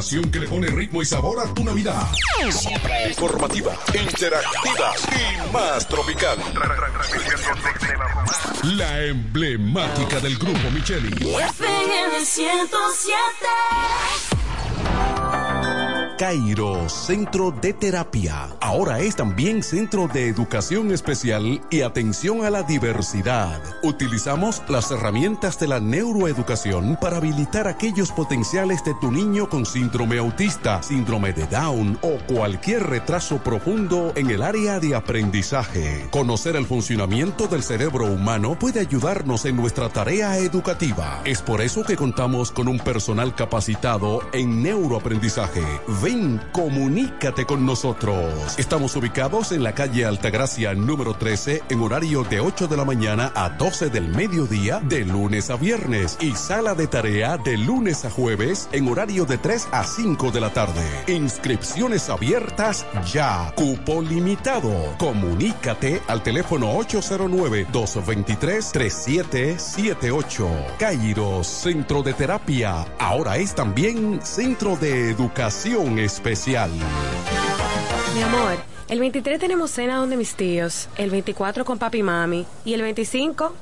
estación que le pone ritmo y sabor a tu Navidad. Siempre informativa, interactiva y más tropical. La emblemática del grupo Micheli. FM 107. Cairo Centro de Terapia. Ahora es también Centro de Educación Especial y Atención a la Diversidad. Utilizamos las herramientas de la neuroeducación para habilitar aquellos potenciales de tu niño con síndrome autista, síndrome de Down o cualquier retraso profundo en el área de aprendizaje. Conocer el funcionamiento del cerebro humano puede ayudarnos en nuestra tarea educativa. Es por eso que contamos con un personal capacitado en neuroaprendizaje comunícate con nosotros. Estamos ubicados en la calle Altagracia número 13 en horario de 8 de la mañana a 12 del mediodía de lunes a viernes y sala de tarea de lunes a jueves en horario de 3 a 5 de la tarde. Inscripciones abiertas ya. Cupo limitado. Comunícate al teléfono 809-223-3778. Cairo Centro de Terapia. Ahora es también Centro de Educación especial. Mi amor, el 23 tenemos cena donde mis tíos, el 24 con papi y mami y el 25,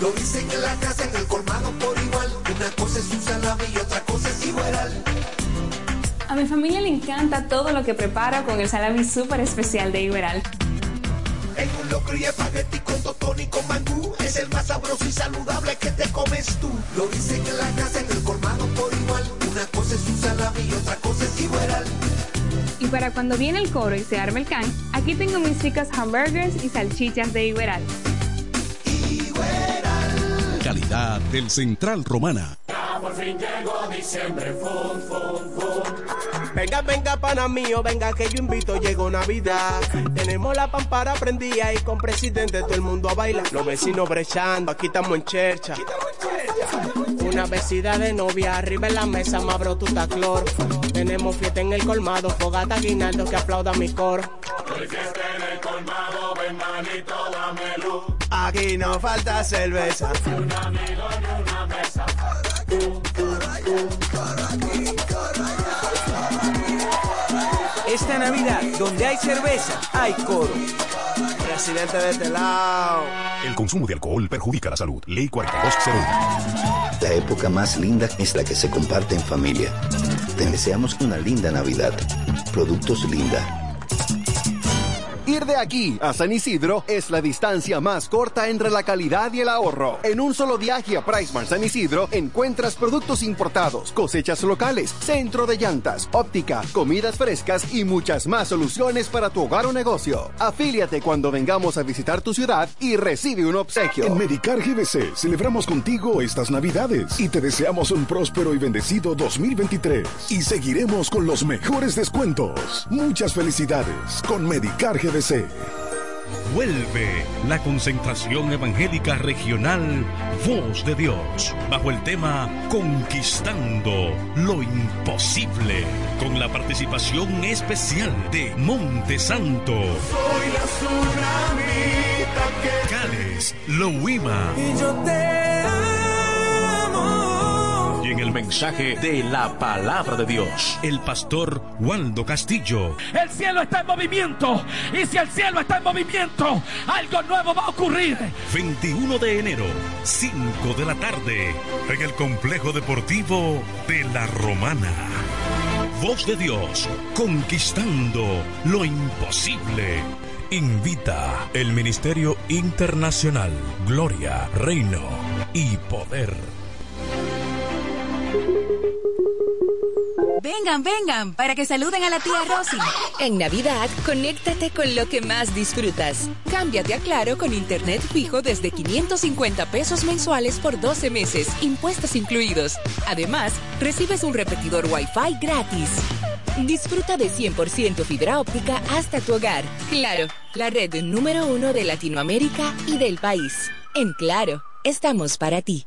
Lo dicen en la casa, en el colmado por igual. Una cosa es un salami y otra cosa es igual. A mi familia le encanta todo lo que prepara con el salami súper especial de Iberal. En un locro y espagueti con totón y con mangú Es el más sabroso y saludable que te comes tú Lo dicen en la casa, en el colmado por igual Una cosa es un salami y otra cosa es Iberal y para cuando viene el coro y se arma el can, aquí tengo mis chicas hamburgers y salchichas de Iberal. Calidad del Central Romana. por fin llegó diciembre, fun, fun, fun. Venga, venga, pana mío, venga que yo invito, llegó Navidad. Tenemos la pampara prendida y con presidente todo el mundo a bailar. Los vecinos brechando, aquí estamos en chercha. Una besida de novia, arriba en la mesa, mabro tu taclor. Tenemos fiesta en el colmado, fogata guinaldo que aplauda mi coro. Hoy fiesta en el colmado, ven manito, dame luz. Aquí no falta cerveza. Un amigo una mesa. Esta Navidad, donde hay cerveza, hay coro. Presidente de este lado. El consumo de alcohol perjudica la salud. Ley 4201. La época más linda es la que se comparte en familia. Te deseamos una linda Navidad. Productos Linda. Ir de aquí a San Isidro es la distancia más corta entre la calidad y el ahorro. En un solo viaje a Pricemart San Isidro encuentras productos importados, cosechas locales, centro de llantas, óptica, comidas frescas y muchas más soluciones para tu hogar o negocio. Afíliate cuando vengamos a visitar tu ciudad y recibe un obsequio. En Medicar GBC celebramos contigo estas Navidades y te deseamos un próspero y bendecido 2023. Y seguiremos con los mejores descuentos. Muchas felicidades con Medicar GBC. Vuelve la concentración evangélica regional Voz de Dios, bajo el tema Conquistando lo Imposible, con la participación especial de Monte Santo. Soy la tsunamita que Cales, Loíma. Y yo te en el el mensaje de la palabra de Dios. El pastor Waldo Castillo. El cielo está en movimiento. Y si el cielo está en movimiento, algo nuevo va a ocurrir. 21 de enero, 5 de la tarde, en el complejo deportivo de La Romana. Voz de Dios, conquistando lo imposible. Invita el Ministerio Internacional Gloria, Reino y Poder. Vengan, vengan, para que saluden a la tía Rosy. En Navidad, conéctate con lo que más disfrutas. Cámbiate a Claro con internet fijo desde 550 pesos mensuales por 12 meses, impuestos incluidos. Además, recibes un repetidor Wi-Fi gratis. Disfruta de 100% fibra óptica hasta tu hogar. Claro, la red número uno de Latinoamérica y del país. En Claro, estamos para ti.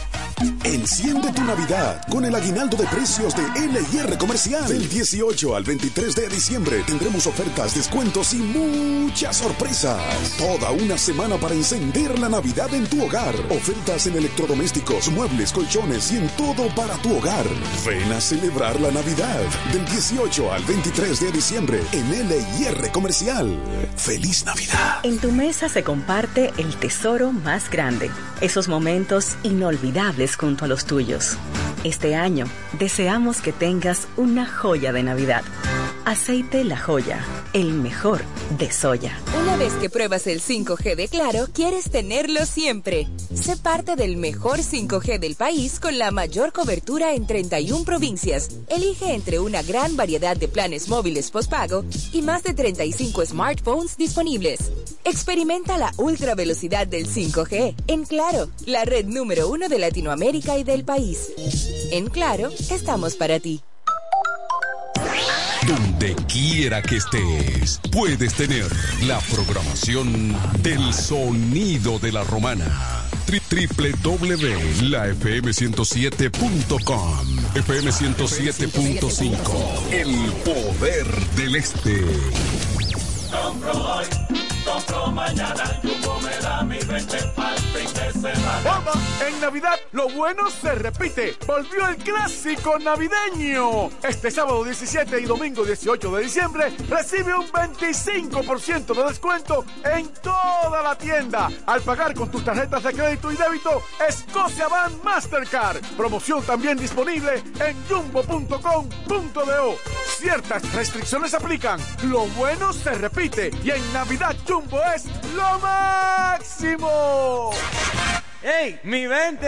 Enciende tu Navidad con el aguinaldo de precios de LIR Comercial. Del 18 al 23 de diciembre tendremos ofertas, descuentos y muchas sorpresas. Toda una semana para encender la Navidad en tu hogar. Ofertas en electrodomésticos, muebles, colchones y en todo para tu hogar. Ven a celebrar la Navidad del 18 al 23 de diciembre en LIR Comercial. ¡Feliz Navidad! En tu mesa se comparte el tesoro más grande. Esos momentos inolvidables junto a los tuyos. Este año deseamos que tengas una joya de Navidad. Aceite La Joya, el mejor de soya. Una vez que pruebas el 5G de Claro, quieres tenerlo siempre. Sé parte del mejor 5G del país con la mayor cobertura en 31 provincias. Elige entre una gran variedad de planes móviles postpago y más de 35 smartphones disponibles. Experimenta la ultra velocidad del 5G en Claro, la red número uno de Latinoamérica y del país. En Claro, estamos para ti. Donde quiera que estés, puedes tener la programación del sonido de la romana. www.lafm107.com FM 107.5 El poder del este. Compro hoy, compro mañana, Jumbo me da mi 20 pa'l fin de semana. ¡Opa! En Navidad lo bueno se repite. Volvió el clásico navideño. Este sábado 17 y domingo 18 de diciembre recibe un 25% de descuento en toda la tienda al pagar con tus tarjetas de crédito y débito Escocia Van Mastercard. Promoción también disponible en jumbo.com.do. Ciertas restricciones aplican. Lo bueno se repite y en Navidad Jumbo es lo máximo. ¡Ey, mi 20!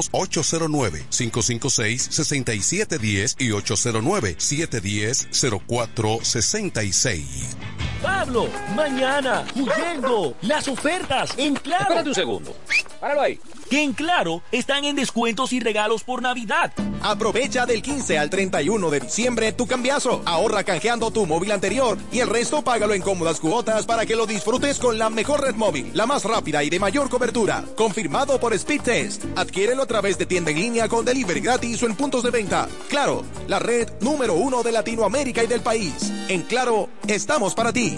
809-556-6710 y 809-710-0466. Pablo, mañana, huyendo, las ofertas en Claro. Espérate un segundo. Páralo ahí. Que en Claro están en descuentos y regalos por Navidad. Aprovecha del 15 al 31 de diciembre tu cambiazo. Ahorra canjeando tu móvil anterior y el resto págalo en cómodas cuotas para que lo disfrutes con la mejor red móvil, la más rápida y de mayor cobertura. Confirmado por Speed Test. Adquiérelo a través de tienda en línea con delivery gratis o en puntos de venta. Claro, la red número uno de Latinoamérica y del país. En Claro, estamos para ti.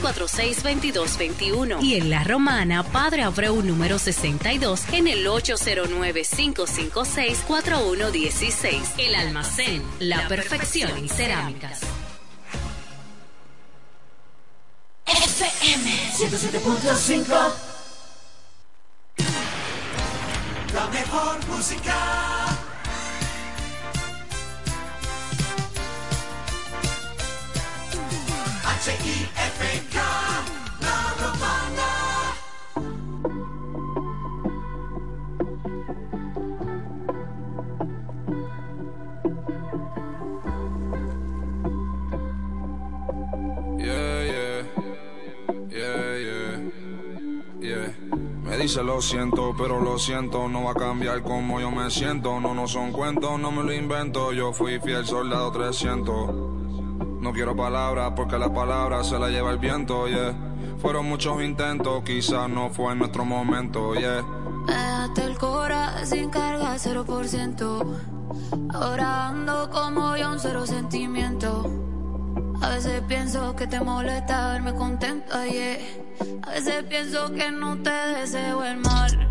809-246-2221. Y en La Romana, Padre Abreu, número 62, en el 809-556-4116. El almacén, la perfección en cerámicas. FM 107.5 La mejor música H-I-F-K La Romana Yeah, yeah, yeah, yeah, yeah. Me dice lo siento, pero lo siento, no va a cambiar como yo me siento. No, no son cuentos, no me lo invento. Yo fui fiel soldado 300. No quiero palabras porque las palabras se las lleva el viento, yeah. Fueron muchos intentos, quizás no fue nuestro momento, yeah. Dejaste el cora sin carga, 0%. Ahora ando como yo, un cero sentimiento. A veces pienso que te molesta verme contenta, yeah. A veces pienso que no te deseo el mal.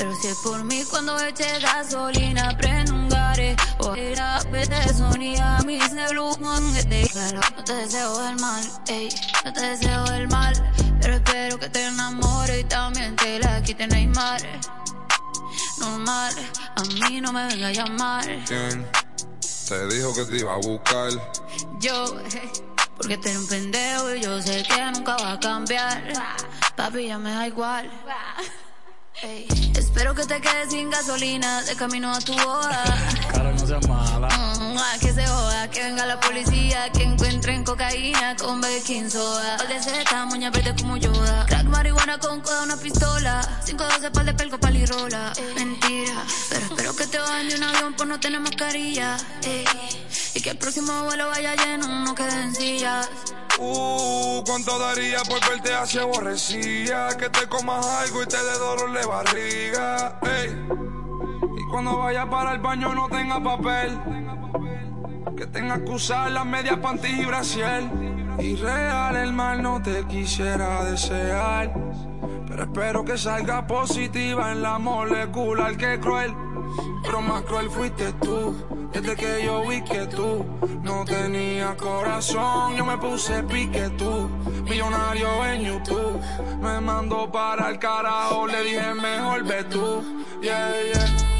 Pero si es por mí cuando eche gasolina, prendo un gare. O era de sonía mis neblos Pero no te deseo el mal, ey, no te deseo el mal. Pero espero que te enamore y también te la quite Neymar. Normal, a mí no me venga a llamar. ¿Quién te dijo que te iba a buscar? Yo, eh, porque eres un pendejo y yo sé que nunca va a cambiar. Papi, ya me da igual. Ey, espero que te quedes sin gasolina de camino a tu boda. Cara, no seas mala. Mm, ah, que se joda, que venga la policía, que encuentren cocaína con baking soda. Pal de seta, moña verde como Yoda. Crack, marihuana con coda, una pistola. 512 pal de pelco, palirola. Mentira, pero espero que te bajen de un avión por no tener mascarilla. Ey, y que el próximo vuelo vaya lleno, no queden sillas. Uh, ¿cuánto daría por verte así aborrecida? Que te comas algo y te dé dolor de barriga. Ey. Y cuando vayas para el baño no tenga papel. Que tengas que usar las medias panties y brasier. Y real el mal no te quisiera desear. Pero espero que salga positiva en la molecular que cruel. Pero más cruel fuiste tú. Desde que yo vi que tú no tenías corazón, yo me puse pique tú. Millonario en YouTube, me mandó para el carajo, le dije mejor ve tú. Yeah, yeah.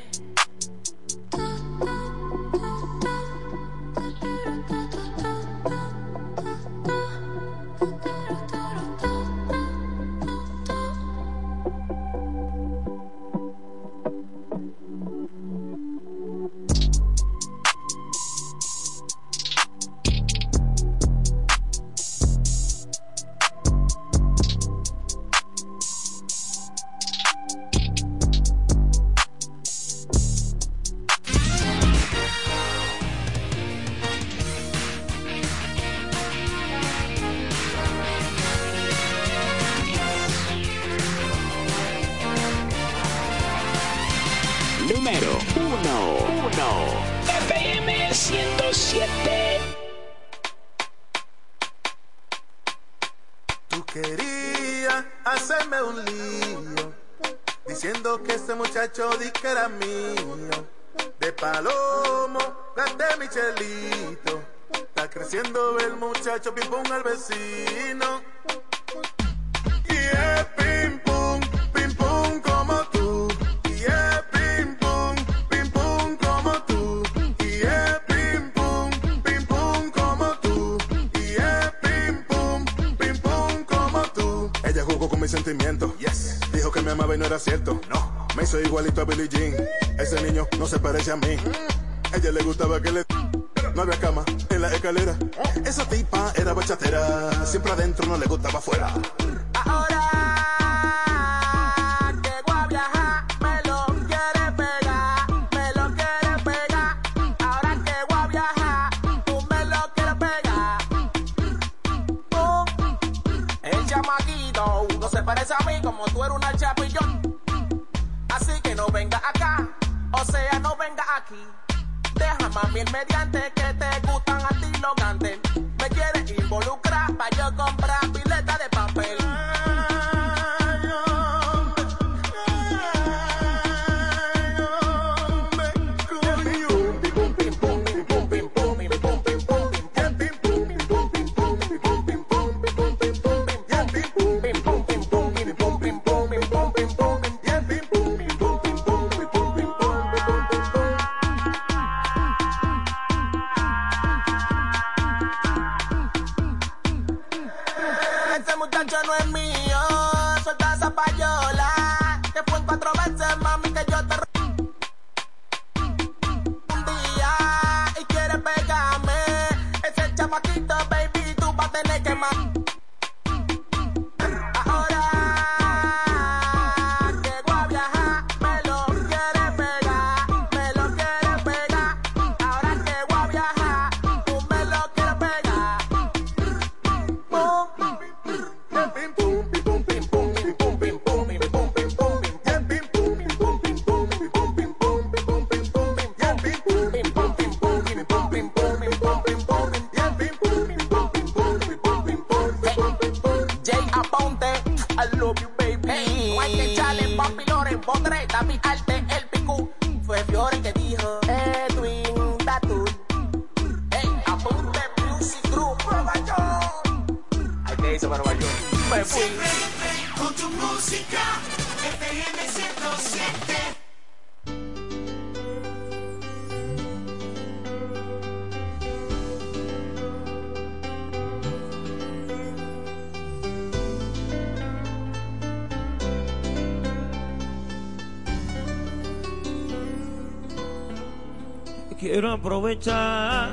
Quiero aprovechar,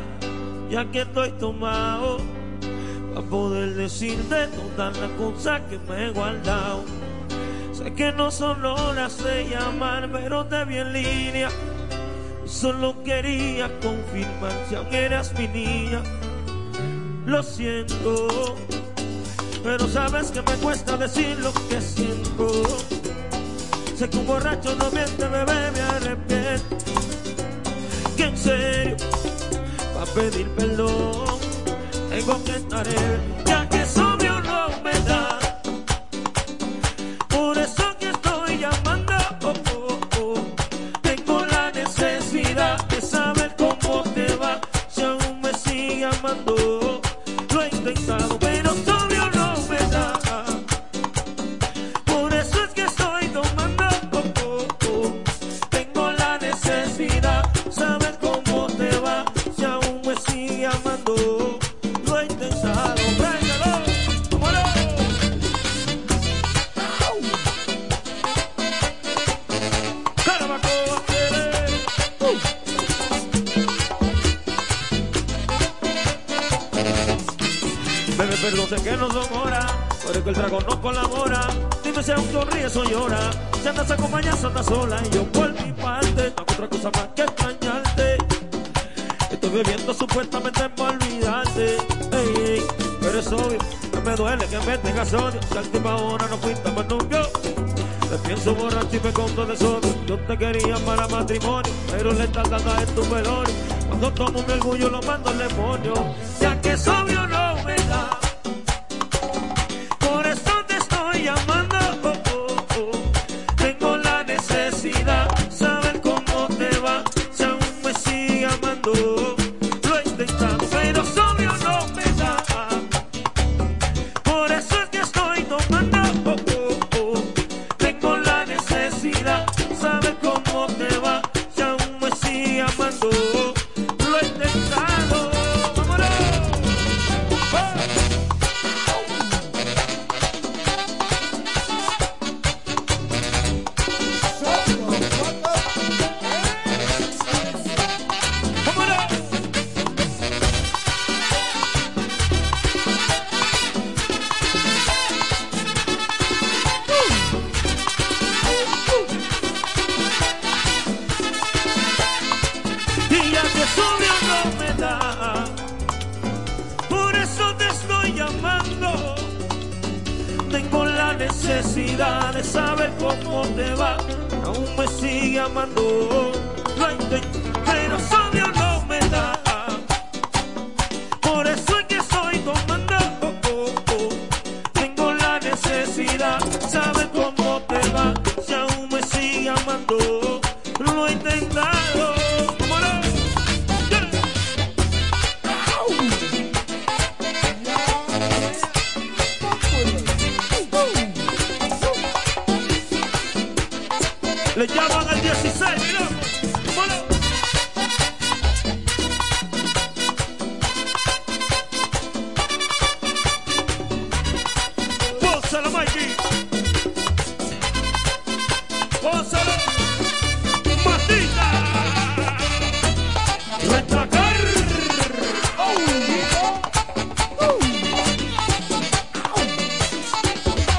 ya que estoy tomado, para poder decirte todas las cosas que me he guardado. Sé que no son horas de llamar, pero te vi en línea. Solo quería confirmar si aún eras mi niña. Lo siento, pero sabes que me cuesta decir lo que siento. Sé que un borracho no miente, bebé, me arrepiento en serio para pedir perdón. Tengo que estar él.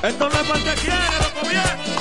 Esto no es para el que quiere, loco viejo.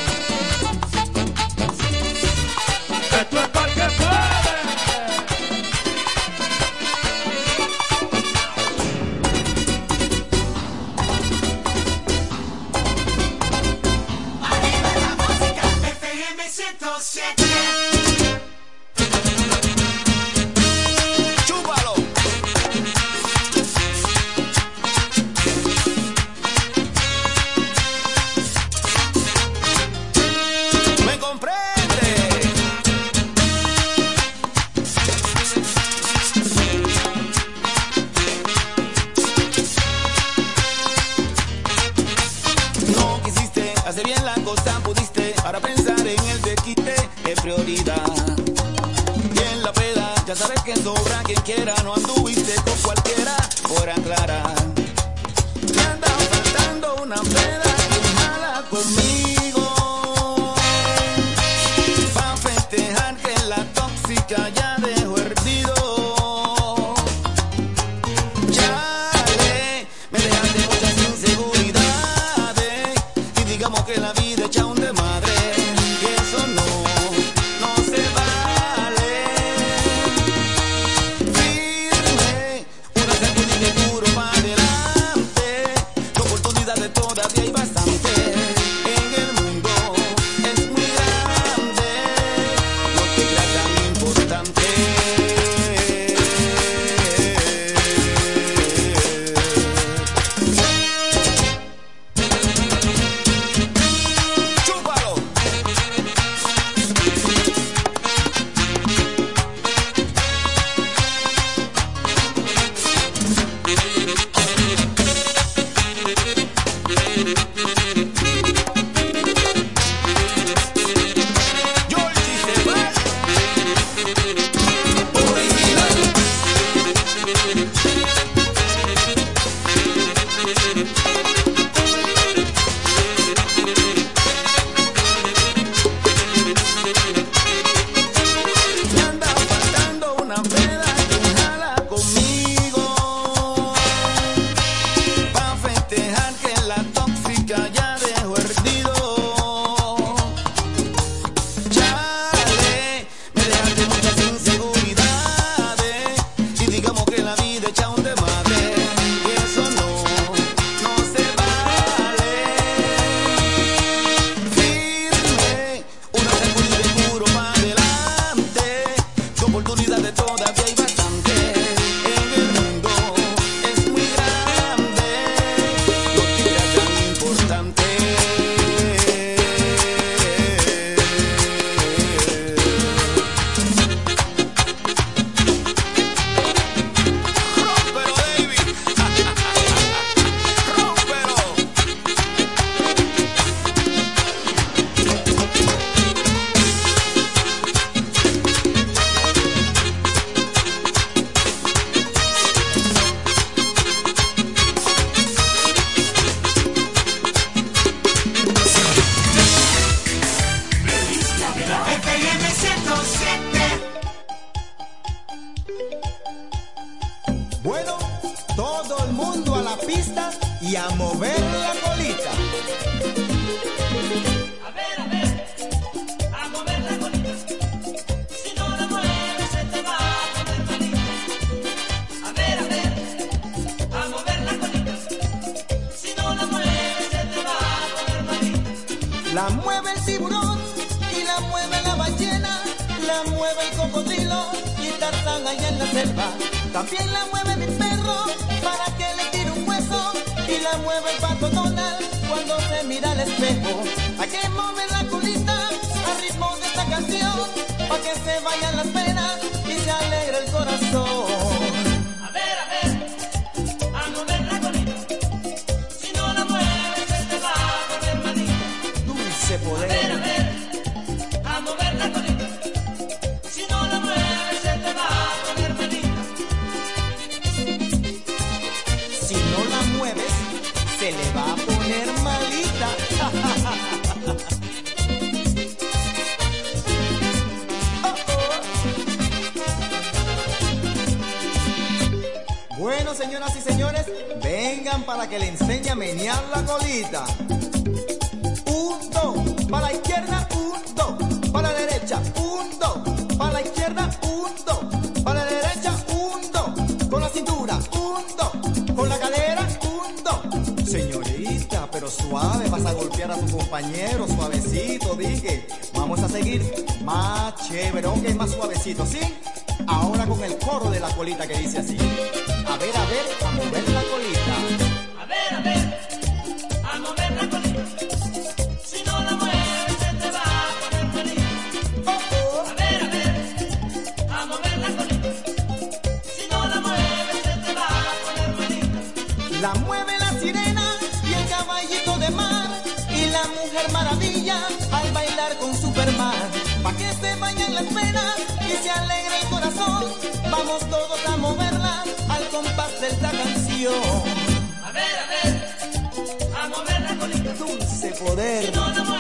La mueve el tiburón y la mueve la ballena, la mueve el cocodrilo y Tarzán allá en la selva. También la mueve mi perro para que le tire un hueso y la mueve el pato Donald cuando se mira al espejo. Hay que mover la colita al ritmo de esta canción para que se vayan las penas y se alegre el corazón. Señoras y señores, vengan para que le enseñe a menear la colita. Un, dos, para la izquierda, un, dos, para la derecha, un, dos, para la izquierda, un, dos, para la derecha, un, dos, con la cintura, un, dos, con la cadera, un. Señorita, pero suave, vas a golpear a tu compañero, suavecito, dije. Vamos a seguir más chévere, ok, más suavecito, ¿sí? Ahora con el coro de la colita que dice así. A ver, a ver, a mover la colita. A ver, a ver, a mover la colita. Si no la mueves, se te va a poner malita. A ver, a ver, a mover la colita. Si no la mueves, se te va a poner malita. La mueve la sirena y el caballito de mar y la mujer maravilla al bailar con Superman. Pa' que se vayan las penas y se alegre el corazón. Vamos todos a moverla canción. A ver, a ver, a mover la colita. Dulce poder.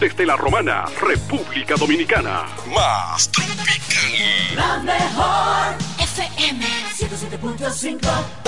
Desde la Romana, República Dominicana. Más tropical. La mejor FM 107.5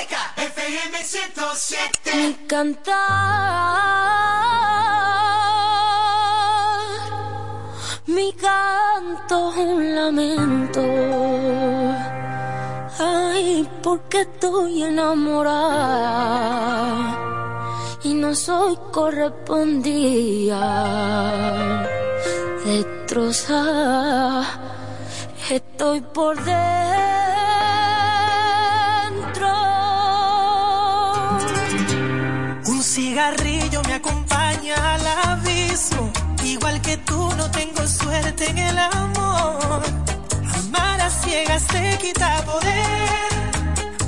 música, FM 107. Mi cantar, mi canto un lamento. Ay, porque estoy enamorada y no soy correspondida. Destrozada, estoy por dentro. Que tú no tengo suerte en el amor. Amar a ciegas te quita poder.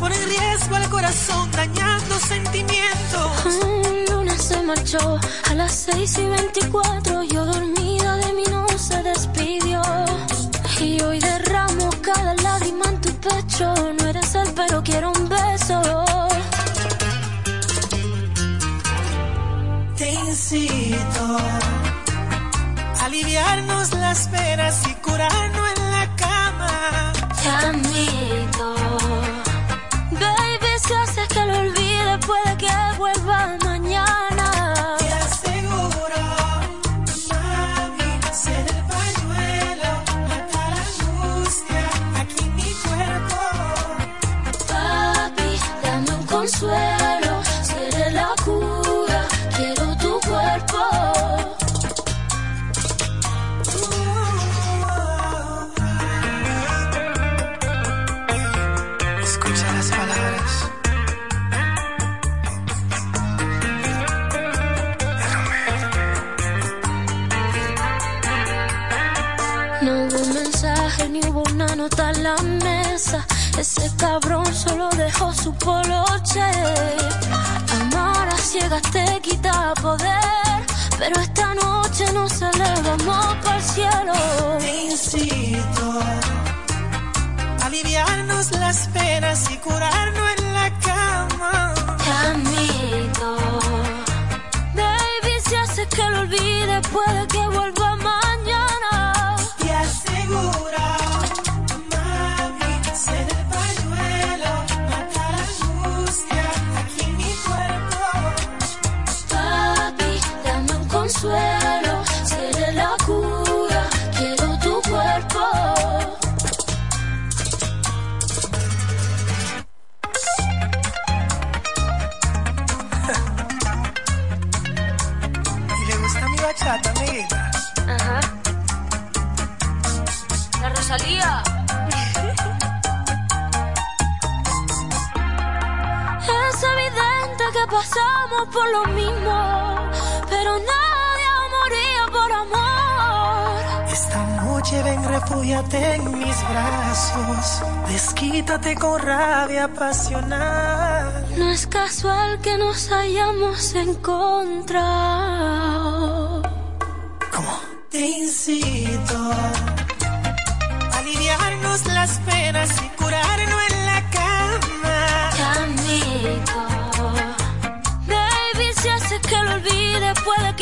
Pone en riesgo al corazón dañando sentimientos. Mm, Luna se marchó a las 6 y 24. Yo dormida de mí no se despidió. Y hoy derramo cada lágrima en tu pecho. No eres él, pero quiero un beso. Te incito aliviarnos las penas y curarnos en la cama. Te admito. Baby, si haces que lo olvide, puede que vuelva mañana. Nota en la mesa. Ese cabrón solo dejó su poloche. Amar a ciegas te quita poder. Pero esta noche nos elevamos para el cielo. Te incito a aliviarnos las penas y curarnos en la cama. Te admito. Baby, si haces que lo olvide, puede que vuelva mañana. Pasamos por lo mismo, pero nadie moría por amor. Esta noche ven, refúgiate en mis brazos. Desquítate con rabia apasional. No es casual que nos hayamos encontrado. Te incito a aliviarnos las penas y curarnos en puede que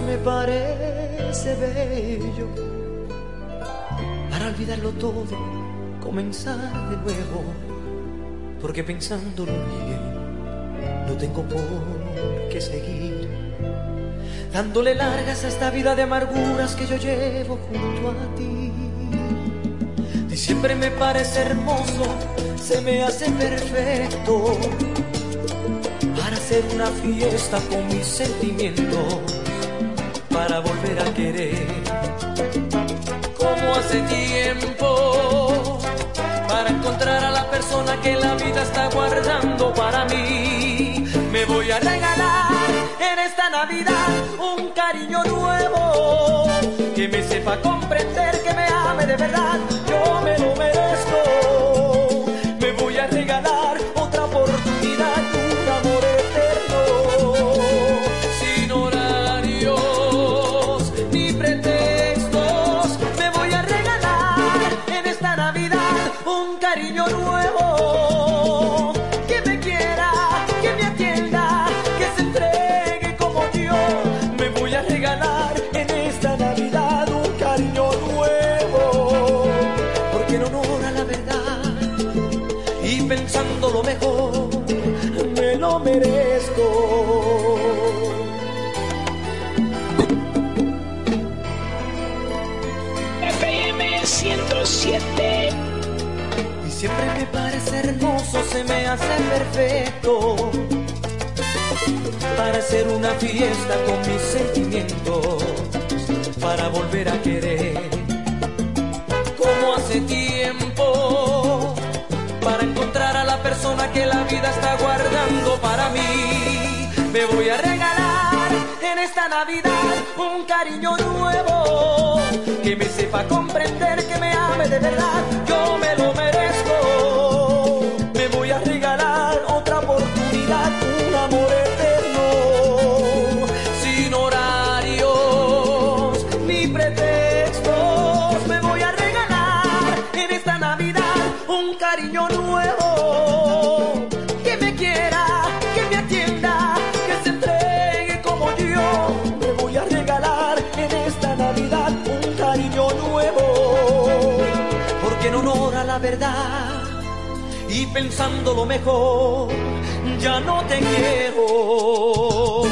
me parece bello. Para olvidarlo todo, comenzar de nuevo. Porque pensándolo bien, no tengo por qué seguir. Dándole largas a esta vida de amarguras que yo llevo junto a ti. Diciembre me parece hermoso, se me hace perfecto para hacer una fiesta con mis sentimientos, para volver a querer como hace tiempo, para encontrar a la persona que la vida está guardando para mí. Me voy a regalar en esta Navidad un cariño nuevo que me sepa comprender, que me ame de verdad. Hace perfecto para hacer una fiesta con mis sentimientos, para volver a querer como hace tiempo, para encontrar a la persona que la vida está guardando para mí. Me voy a regalar en esta Navidad un cariño nuevo que me sepa comprender, que me ame de verdad. Y pensando lo mejor, ya no te quiero.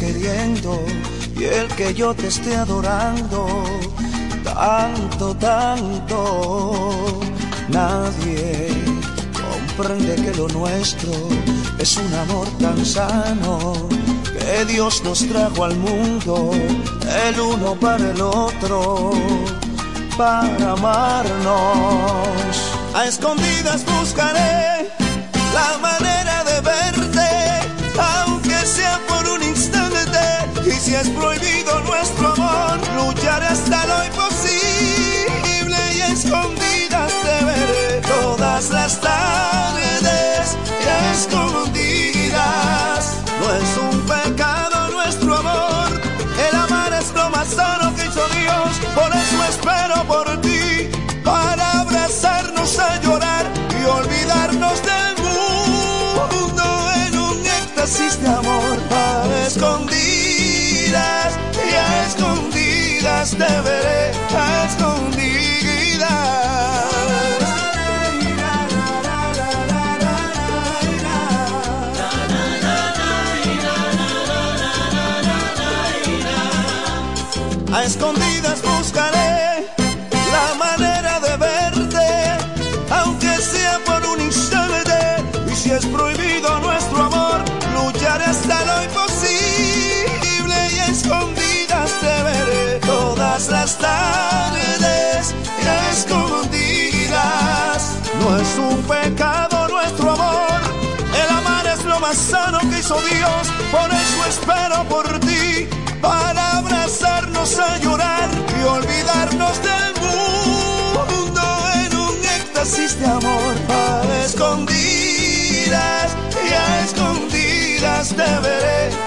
Queriendo y el que yo te esté adorando. Tanto, tanto, nadie comprende que lo nuestro es un amor tan sano que Dios nos trajo al mundo, el uno para el otro, para amarnos. A escondidas buscaré la manera si es prohibido escondidas te veré, más sano que hizo Dios, por eso espero por ti para abrazarnos a llorar y olvidarnos del mundo en un éxtasis de amor a escondidas y a escondidas te veré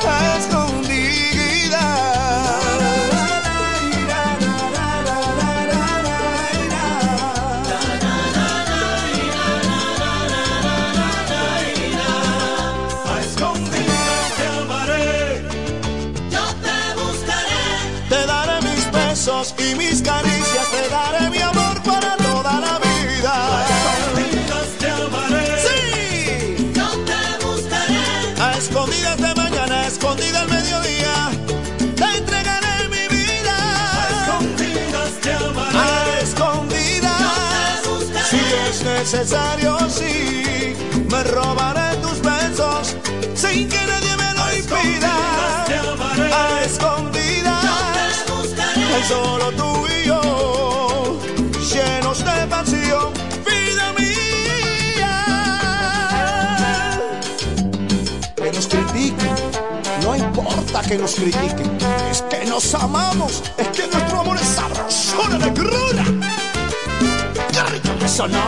necesario, sí, me robaré tus besos sin que nadie me lo impida. A escondidas, Yo te buscaré. hay solo tú y yo, llenos de pasión, vida mía. Que nos critiquen, no importa que nos critiquen, es que nos amamos, es que nuestro amor es sabrosura de crura. ¡Qué rico que sonó!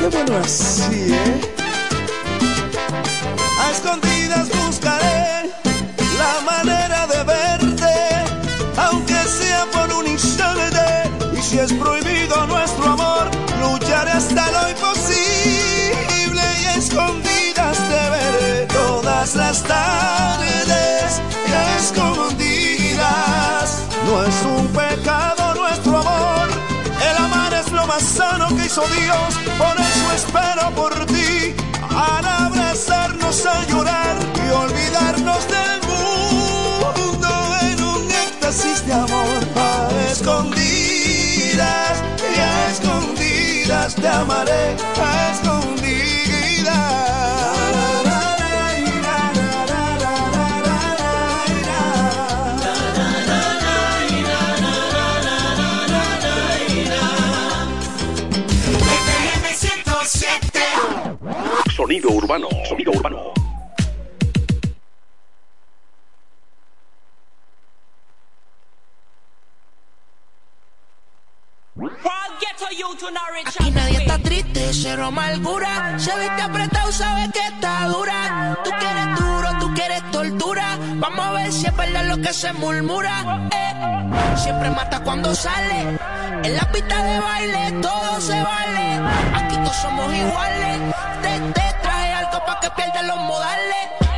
Qué bueno así, ¿eh? A escondidas buscaré la manera de verte, aunque sea por un instante. Y si es prohibido nuestro amor, lucharé hasta lo imposible y a escondidas te veré todas las tardes a escondidas. No es un pecado nuestro amor, el amar es lo más sano que hizo Dios, por espero por ti, para abrazarnos a llorar y olvidarnos del mundo en un éxtasis de amor, a escondidas y a escondidas te amaré, a FM Sonido urbano, sonido urbano. Aquí nadie está triste, cero amargura. Se viste apretado, sabe que está dura. Tú quieres duro, tú quieres tortura. Vamos a ver si es verdad lo que se murmura. Eh, siempre mata cuando sale. En la pista de baile todo se vale. Aquí todos somos iguales. Te, te que pierdas los modales.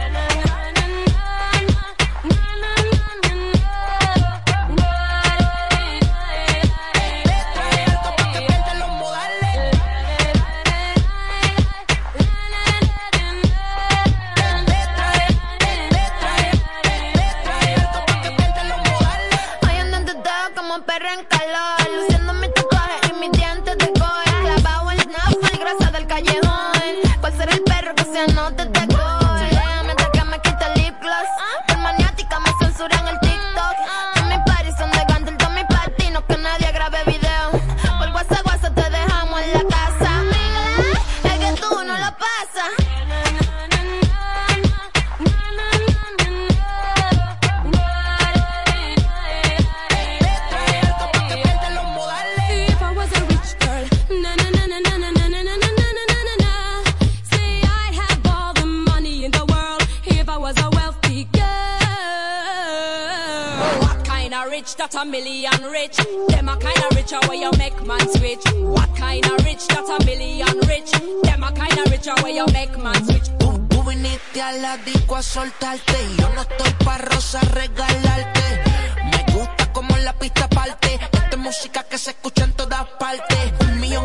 That a million rich? Them a kind of rich where you make man switch. What kind of rich that a million rich? Them a kind of rich where you make man switch. Tú, tú viniste a la disco a soltarte yo no estoy pa' rosa regalarte. Me gusta como la pista parte. Esta es música que se escucha en todas partes. Un millón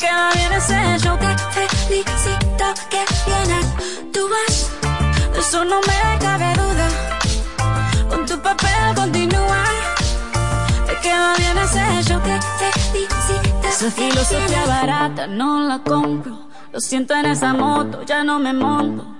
Queda bien ese show que felicito que bien actúas. De eso no me cabe duda. Con tu papel continúa. Te queda bien ese show que felicito. Esa filosofía barata no la compro. Lo siento en esa moto, ya no me monto.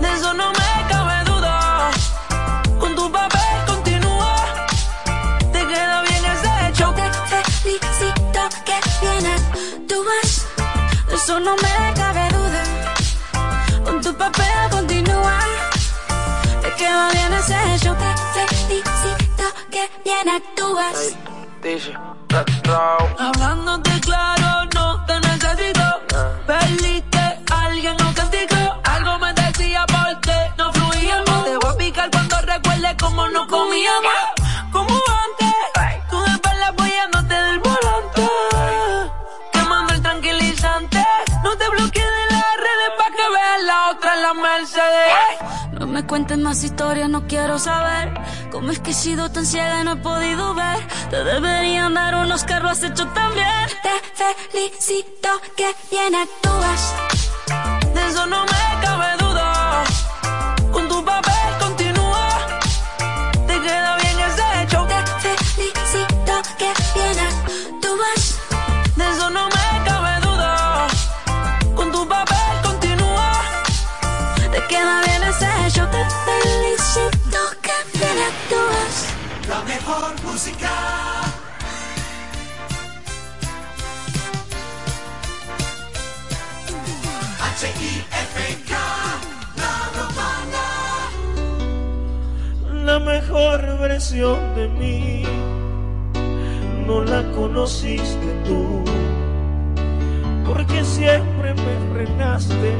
De eso no me cabe duda. Con tu papel continúa. Te queda bien ese hecho. Te felicito que bien actúas. De eso no me cabe duda. Con tu papel continúa. Te queda bien ese hecho. Te felicito que bien actúas. Hablándote claro, no te necesito. Perdiste me cuentes más historias, no quiero saber cómo es que he sido tan ciega y no he podido ver. Te deberían dar unos que lo has hecho también. Te felicito que bien actúas. De eso no me cabe duda. Con tu papel continúa. Te queda bien ese hecho. Te felicito que bien actúas. De eso no me cabe duda. Con tu papel continúa. Te queda bien yo te felicito que bien actúas. La mejor música. H-I-F-K, la romana. La mejor versión de mí no la conociste tú, porque siempre me frenaste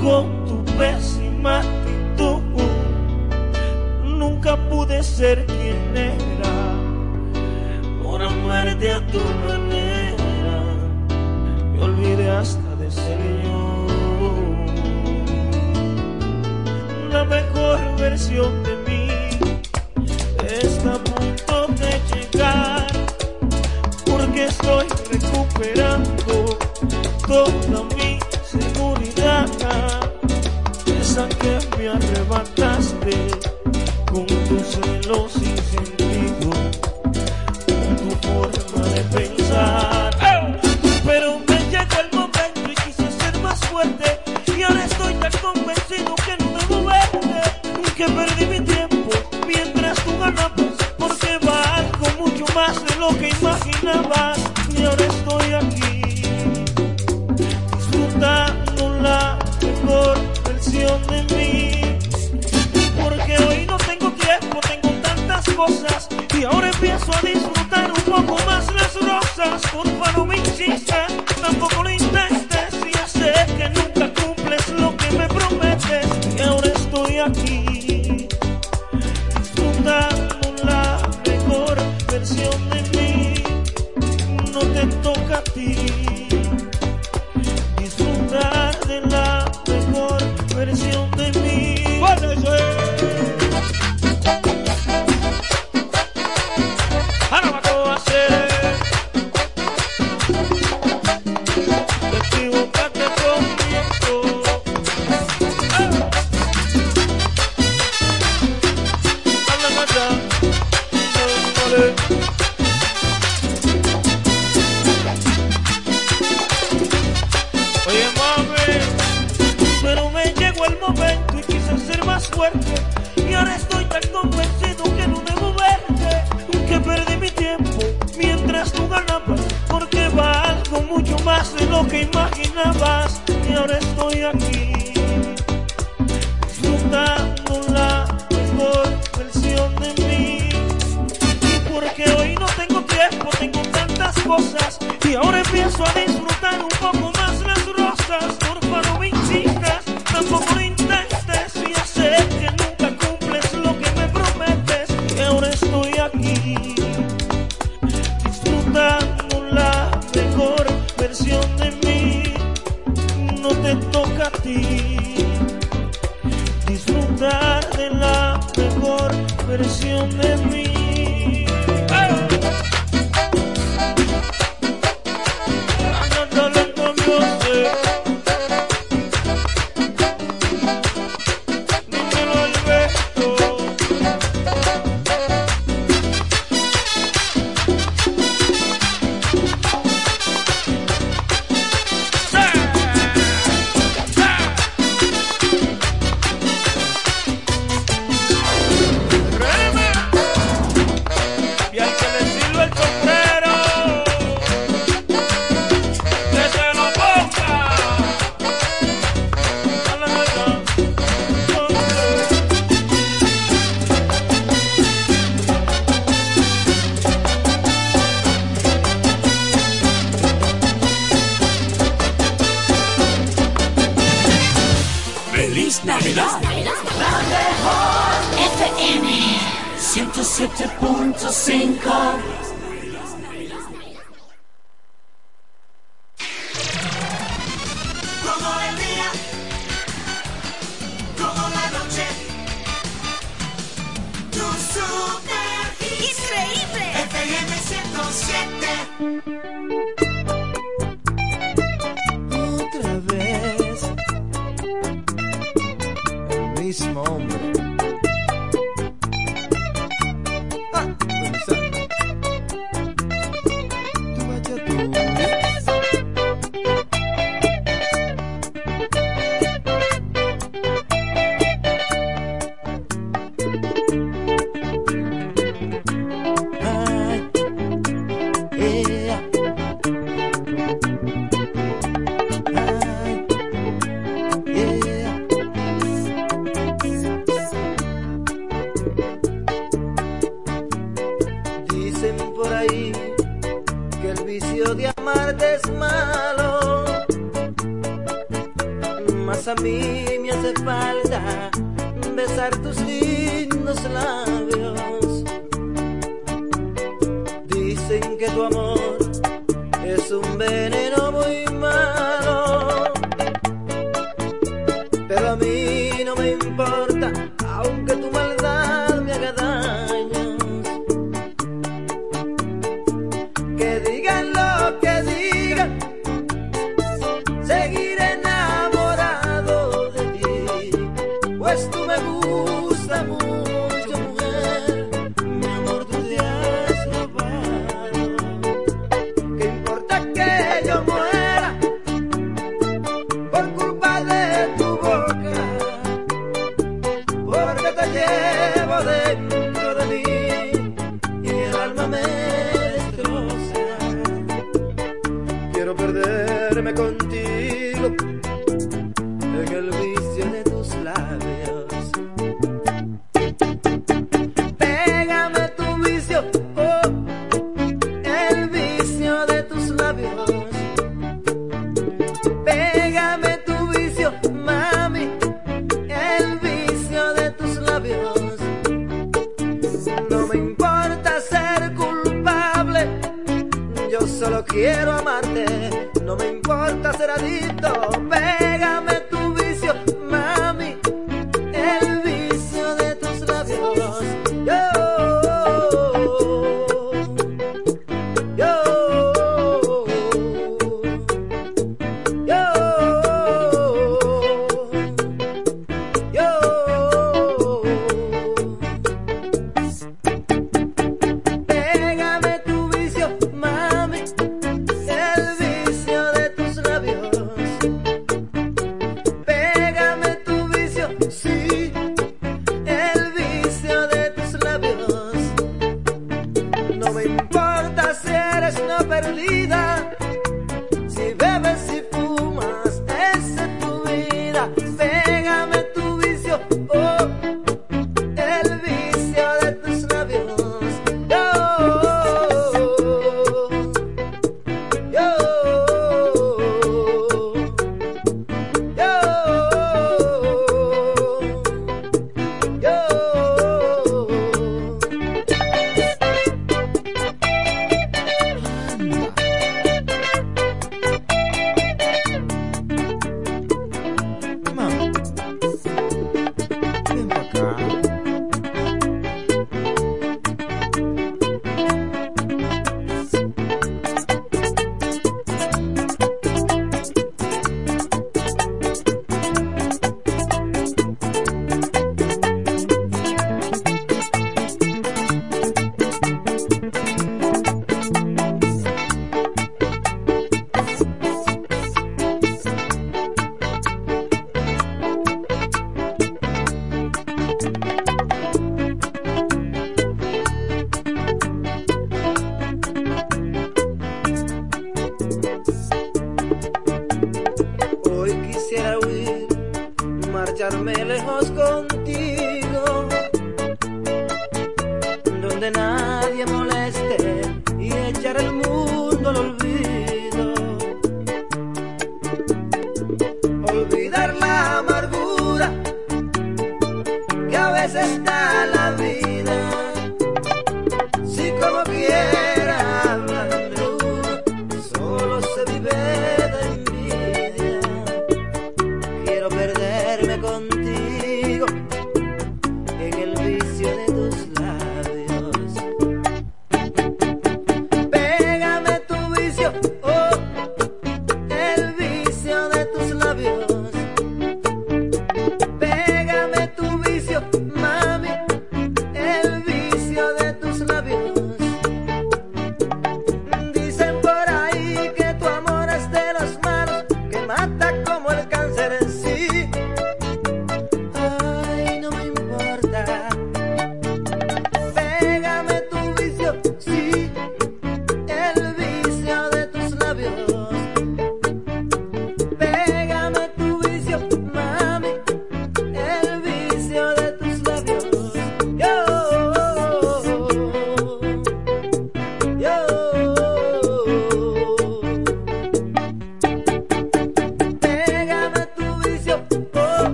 con tu pésimo misma. Nunca pude ser quien era por amarte a tu manera. Me olvidé hasta de ser yo. La mejor versión de mí está a punto de llegar porque estoy recuperando toda mi seguridad que me arrebataste con tus celos sin sentido, con tu forma de pensar. Pero me llegó el momento y quise ser más fuerte y ahora estoy tan convencido que no debo verte y que perdí mi tiempo mientras tú ganabas porque va mucho más de lo que imaginaba.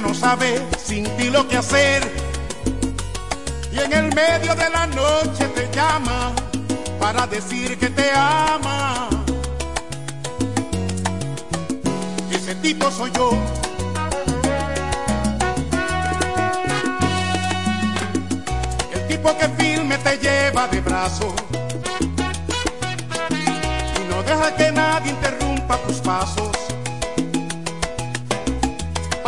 No sabe sin ti lo que hacer y en el medio de la noche te llama para decir que te ama. Ese tipo soy yo. El tipo que firme te lleva de brazo y no deja que nadie interrumpa tus pasos.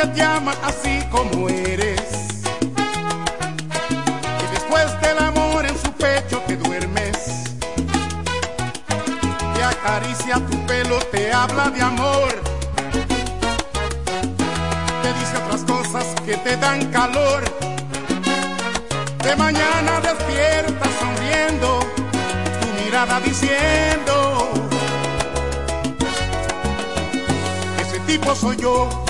Que te ama así como eres. Y después del amor en su pecho te duermes. Te acaricia tu pelo, te habla de amor. Te dice otras cosas que te dan calor. De mañana despiertas sonriendo, tu mirada diciendo, ese tipo soy yo.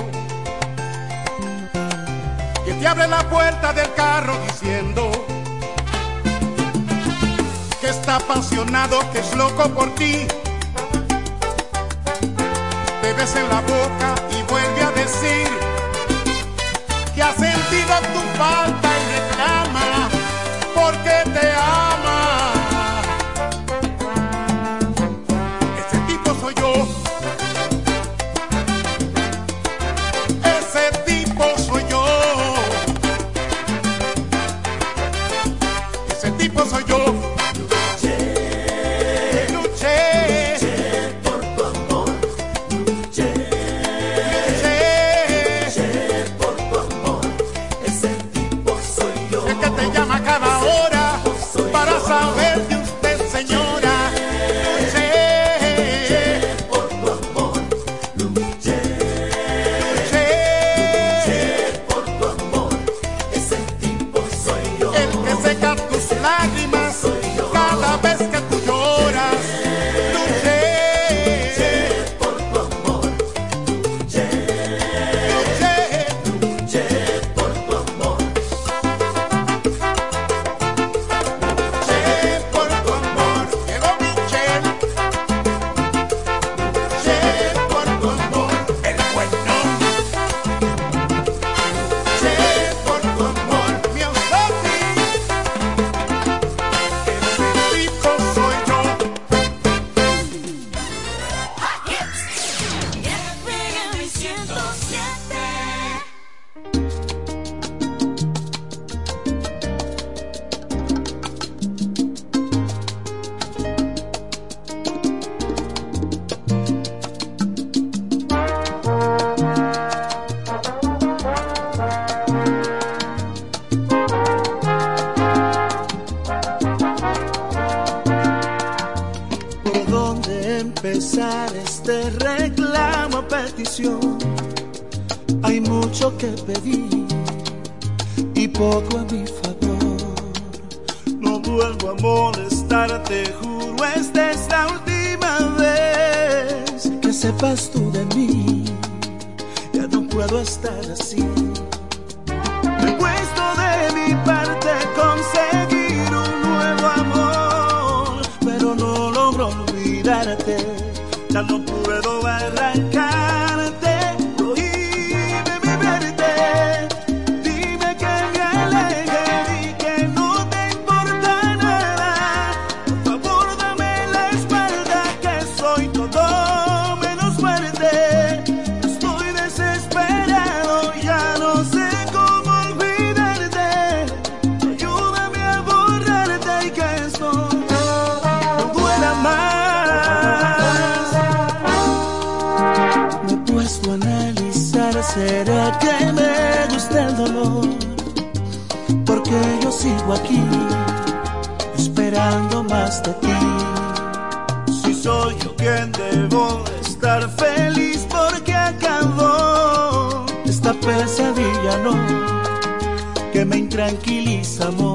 te abre la puerta del carro diciendo que está apasionado, que es loco por ti. Te besa en la boca y vuelve a decir que ha sentido tu falta Ya no puedo arrancarte, que me intranquiliza, amor.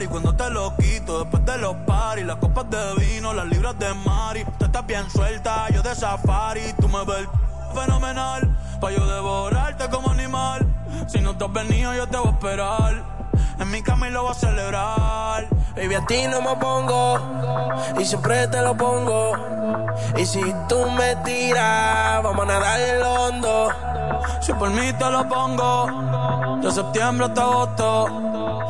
Y cuando te lo quito, después de los paris Las copas de vino, las libras de Mari. Tú estás bien suelta, yo de safari. Tú me ves fenomenal Pa' yo devorarte como animal. Si no te has venido, yo te voy a esperar. En mi cama y lo voy a celebrar. Baby, a ti no me pongo y siempre te lo pongo. Y si tú me tiras, vamos a nadar el hondo. Si por mí te lo pongo, de septiembre hasta agosto.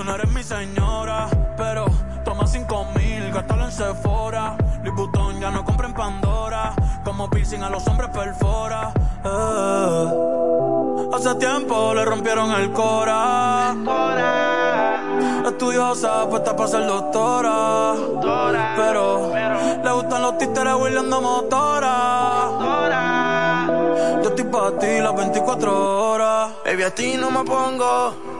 Tú no eres mi señora, pero toma cinco mil, gástalo en Sephora. Louis ya no compra en Pandora, como piercing a los hombres perfora. Eh. Hace tiempo le rompieron el cora. Estudiosa, puesta para ser doctora. Pero le gustan los títeres huirleando motora. Yo estoy para ti las 24 horas. Baby, a ti no me pongo.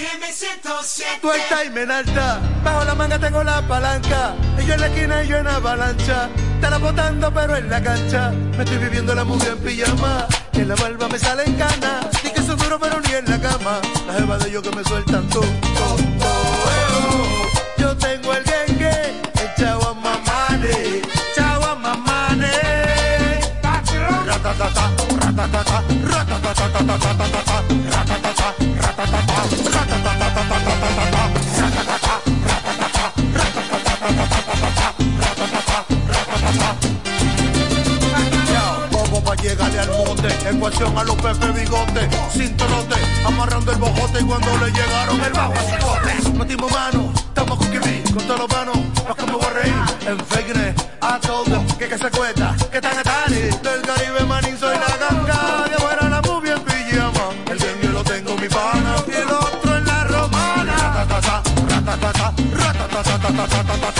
FM 107. Tú el time en alta, bajo la manga tengo la palanca. Ella en la esquina y yo en avalancha. Estará botando pero en la cancha. Me estoy viviendo la mujer en pijama. Y en la barba me salen canas. Ni que soy duro pero ni en la cama. Las jevas de yo que me sueltan todo. Oh, oh, yo tengo el gengue, el chavo a mamane. Chavo a mamane. Ratatata, ratatata, ratatata, ratatata, ratatata. Llegarle al monte, ecuación a los pepe bigote, sin trote, amarrando el bojote y cuando le llegaron el bajo cipote. Metimos mano, estamos con Kimi, con todos los manos, los que me voy a reír. En fake a todos, que que se cuesta, que tan atari, del Caribe manín soy la ganga, de afuera la ta ta ta ta ta ta ta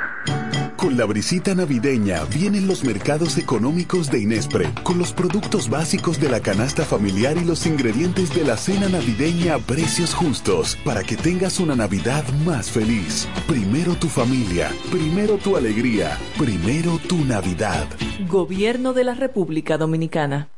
Con la brisita navideña vienen los mercados económicos de Inespre, con los productos básicos de la canasta familiar y los ingredientes de la cena navideña a precios justos, para que tengas una Navidad más feliz. Primero tu familia, primero tu alegría, primero tu Navidad. Gobierno de la República Dominicana.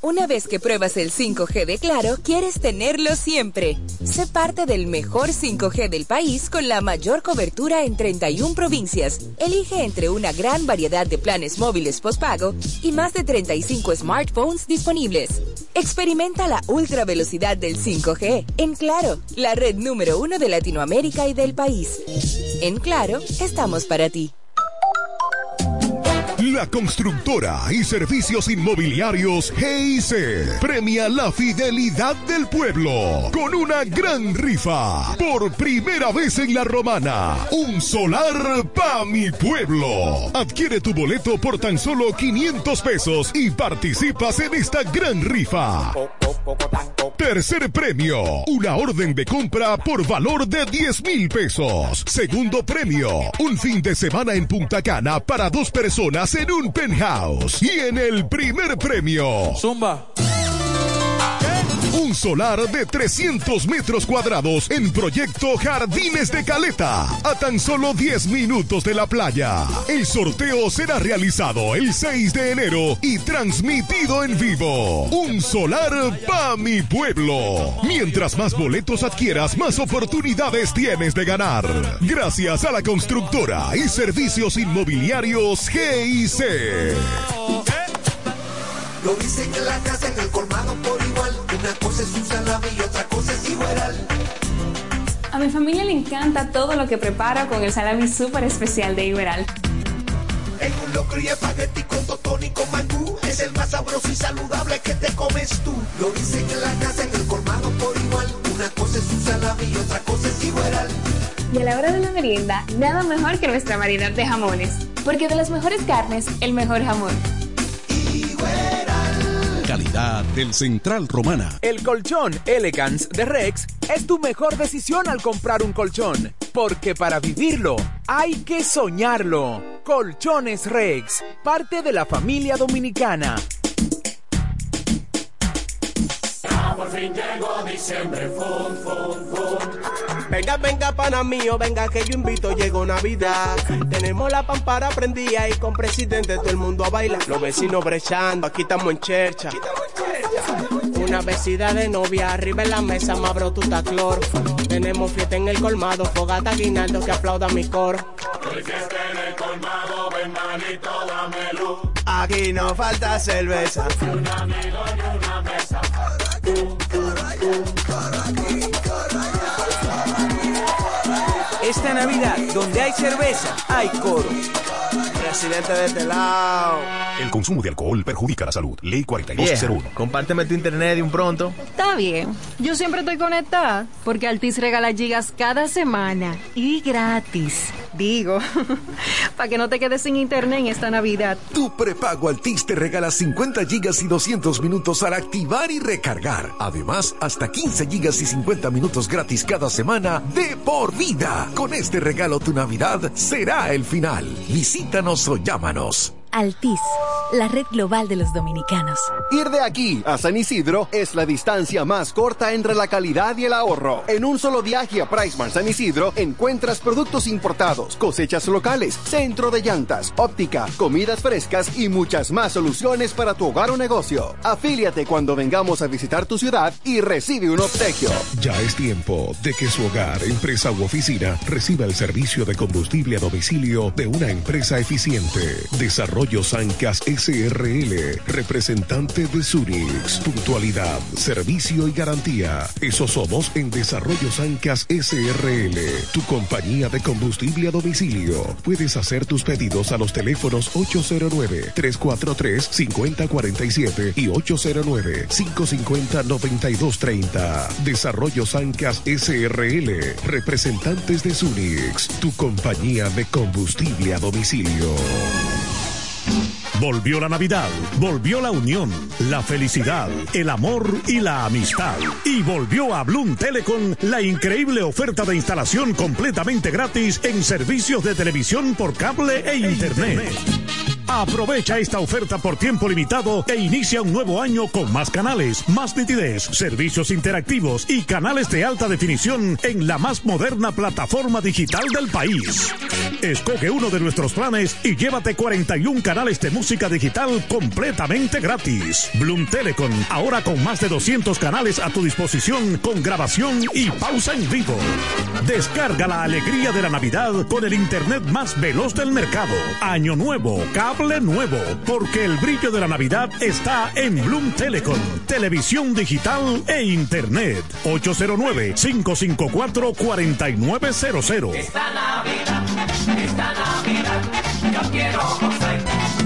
Una vez que pruebas el 5G de Claro, quieres tenerlo siempre. Sé parte del mejor 5G del país con la mayor cobertura en 31 provincias. Elige entre una gran variedad de planes móviles postpago y más de 35 smartphones disponibles. Experimenta la ultra velocidad del 5G en Claro, la red número uno de Latinoamérica y del país. En Claro, estamos para ti. La constructora y servicios inmobiliarios GIC premia la fidelidad del pueblo con una gran rifa. Por primera vez en la romana, un solar pa' mi pueblo. Adquiere tu boleto por tan solo 500 pesos y participas en esta gran rifa. Tercer premio, una orden de compra por valor de 10 mil pesos. Segundo premio, un fin de semana en Punta Cana para dos personas en un penthouse. Y en el primer premio, Zumba. Un solar de 300 metros cuadrados en proyecto Jardines de Caleta, a tan solo 10 minutos de la playa. El sorteo será realizado el 6 de enero y transmitido en vivo. Un solar pa' mi pueblo. Mientras más boletos adquieras, más oportunidades tienes de ganar. Gracias a la constructora y servicios inmobiliarios GIC. Lo dicen en la casa, en el colmado por. Una cosa es un salami y otra cosa es igual. A mi familia le encanta todo lo que preparo con el salami súper especial de Iberal. En un locro y espagueti con totón y con mangú. Es el más sabroso y saludable que te comes tú. Lo dicen en la casa, en el colmado por igual. Una cosa es un salami y otra cosa es igual. Y a la hora de la merienda, nada mejor que nuestra variedad de jamones. Porque de las mejores carnes, el mejor jamón. Calidad del Central Romana. El colchón Elegance de Rex es tu mejor decisión al comprar un colchón, porque para vivirlo hay que soñarlo. Colchones Rex, parte de la familia dominicana. Por fin llegó diciembre, fun, fun, fun. Venga, venga, pana mío, venga que yo invito, llegó Navidad. Tenemos la pampara prendida y con presidente todo el mundo a bailar. Los vecinos brechando, aquí estamos en chercha. Una vecida de novia, arriba en la mesa, mabro tu taclor. Tenemos fiesta en el colmado, fogata guinaldo que aplauda mi coro. Aquí no falta cerveza. Un amigo y una mesa. Esta Navidad, donde hay cerveza, hay coro. Presidente de este lado. El consumo de alcohol perjudica la salud. Ley 4201. compárteme tu internet de un pronto. Está bien. Yo siempre estoy conectada porque Altis regala gigas cada semana y gratis. Digo, para que no te quedes sin internet en esta Navidad. Tu prepago Altis te regala 50 gigas y 200 minutos al activar y recargar. Además, hasta 15 gigas y 50 minutos gratis cada semana de por vida. Con este regalo tu Navidad será el final. Visítanos o llámanos. Altis, la red global de los dominicanos. Ir de aquí a San Isidro es la distancia más corta entre la calidad y el ahorro. En un solo viaje a Pricemar San Isidro encuentras productos importados, cosechas locales, centro de llantas, óptica, comidas frescas y muchas más soluciones para tu hogar o negocio. Afíliate cuando vengamos a visitar tu ciudad y recibe un obsequio. Ya es tiempo de que su hogar, empresa u oficina reciba el servicio de combustible a domicilio de una empresa eficiente. Desarrollo Sancas SRL, representante de Sunix. Puntualidad, servicio y garantía. Eso somos en Desarrollo Sancas SRL, tu compañía de combustible a domicilio. Puedes hacer tus pedidos a los teléfonos 809-343-5047 y 809-550-9230. Desarrollo Sancas SRL, representantes de Sunix, tu compañía de combustible a domicilio. Volvió la Navidad, volvió la unión, la felicidad, el amor y la amistad. Y volvió a Bloom Telecom la increíble oferta de instalación completamente gratis en servicios de televisión por cable e internet. Aprovecha esta oferta por tiempo limitado e inicia un nuevo año con más canales, más nitidez, servicios interactivos y canales de alta definición en la más moderna plataforma digital del país. Escoge uno de nuestros planes y llévate 41 canales de música digital completamente gratis. Bloom Telecom, ahora con más de 200 canales a tu disposición con grabación y pausa en vivo. Descarga la alegría de la Navidad con el internet más veloz del mercado. Año nuevo, nuevo, porque el brillo de la Navidad está en Bloom Telecom, televisión digital e internet. 809-554-4900. Esta Navidad, esta Navidad, yo quiero.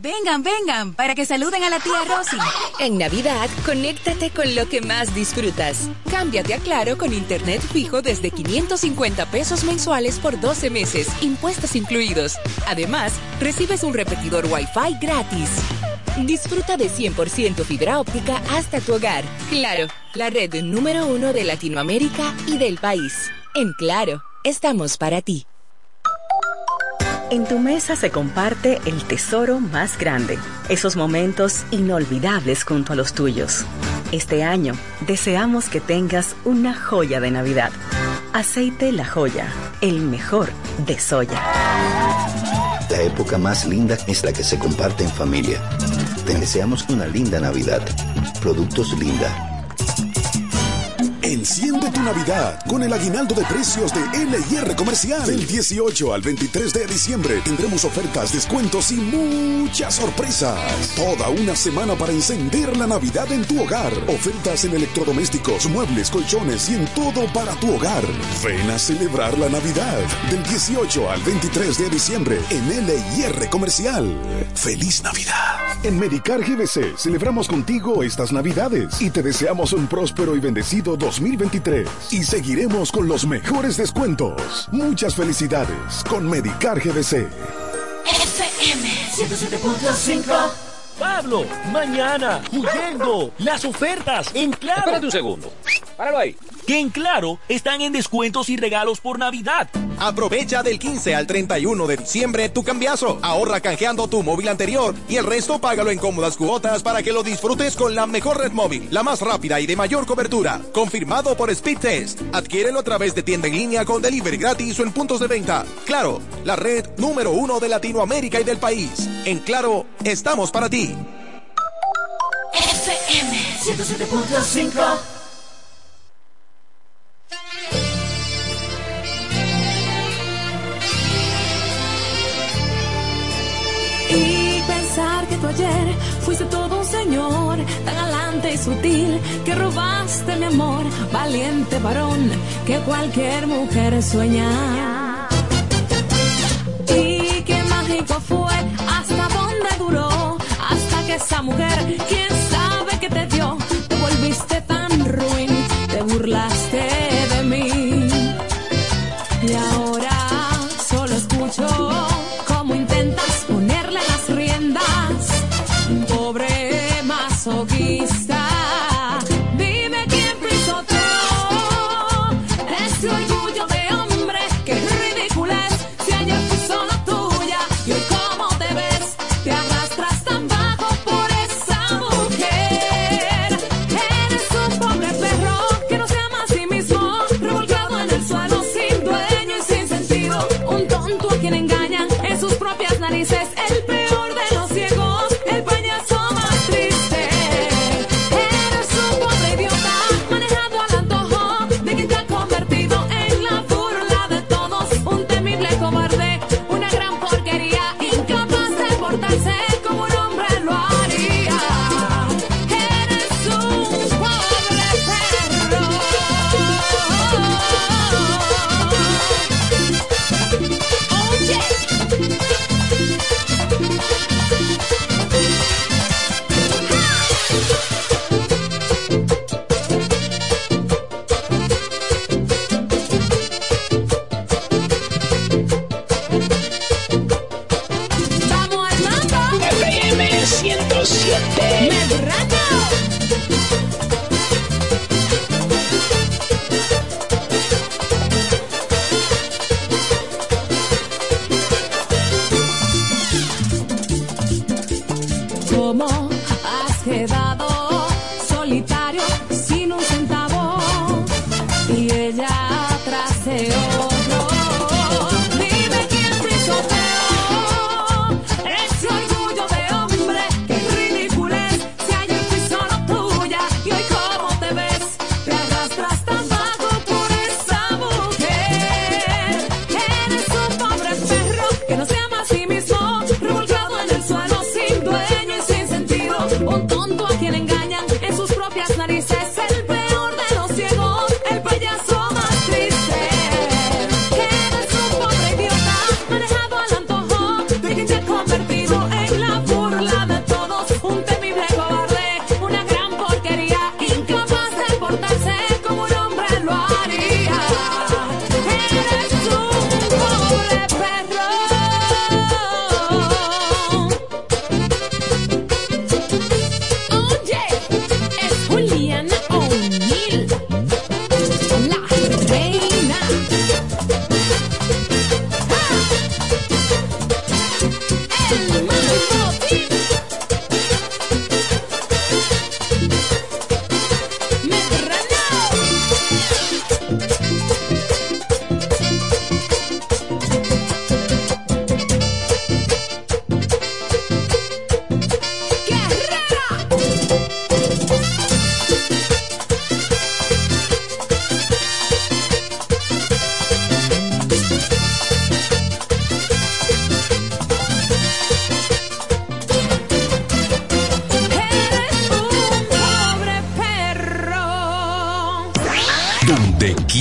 Vengan, vengan, para que saluden a la tía Rosy. En Navidad, conéctate con lo que más disfrutas. Cámbiate a Claro con internet fijo desde 550 pesos mensuales por 12 meses, impuestos incluidos. Además, recibes un repetidor Wi-Fi gratis. Disfruta de 100% fibra óptica hasta tu hogar. Claro, la red número uno de Latinoamérica y del país. En Claro, estamos para ti. En tu mesa se comparte el tesoro más grande, esos momentos inolvidables junto a los tuyos. Este año deseamos que tengas una joya de Navidad. Aceite La Joya, el mejor de soya. La época más linda es la que se comparte en familia. Te deseamos una linda Navidad. Productos Linda. Enciende tu Navidad con el aguinaldo de precios de LIR Comercial. Del 18 al 23 de diciembre tendremos ofertas, descuentos y muchas sorpresas. Toda una semana para encender la Navidad en tu hogar. Ofertas en electrodomésticos, muebles, colchones y en todo para tu hogar. Ven a celebrar la Navidad del 18 al 23 de diciembre en LIR Comercial. ¡Feliz Navidad! En Medicar GBC celebramos contigo estas Navidades y te deseamos un próspero y bendecido 2023 y seguiremos con los mejores descuentos. Muchas felicidades con Medicar GBC. FM 107.5 Pablo, mañana, huyendo, las ofertas en Claro. Espérate un segundo. Páralo ahí. Que en Claro están en descuentos y regalos por Navidad. Aprovecha del 15 al 31 de diciembre tu cambiazo. Ahorra canjeando tu móvil anterior y el resto págalo en cómodas cuotas para que lo disfrutes con la mejor red móvil, la más rápida y de mayor cobertura. Confirmado por Speed Test. Adquiérelo a través de tienda en línea con delivery gratis o en puntos de venta. Claro, la red número uno de Latinoamérica y del país. En Claro, estamos para ti. FM 107.5 Y pensar que tú ayer fuiste todo un señor, tan galante y sutil, que robaste mi amor, valiente varón, que cualquier mujer sueña. Y qué mágico fue, hasta que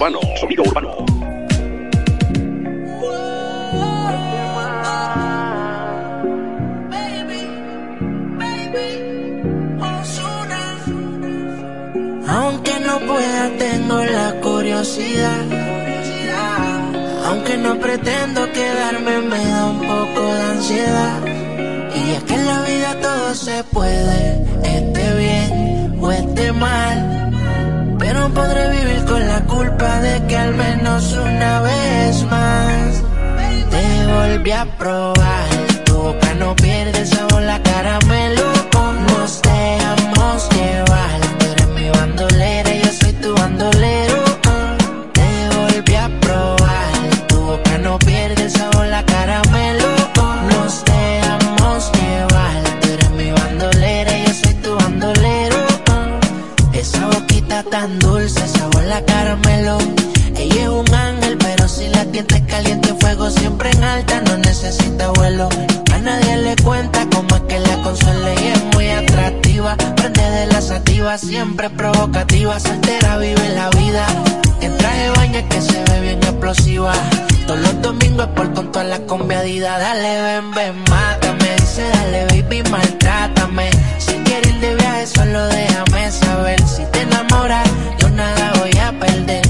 urbano, sonido urbano. Aunque no pueda, tengo la curiosidad. Aunque no pretendo quedarme, me da un poco de ansiedad. Y es que en la vida todo se puede, esté bien o esté mal. Pero podré vivir con la de que al menos una vez más te volví a probar. Tu boca no pierde. siempre provocativa, soltera, vive la vida. En traje baña que se ve bien explosiva. Todos los domingos por con toda la combiadida. Dale, ven, ven, mátame. Dice, dale, baby, maltrátame. Si quieres ir de viaje, solo déjame saber. Si te enamoras, yo nada voy a perder.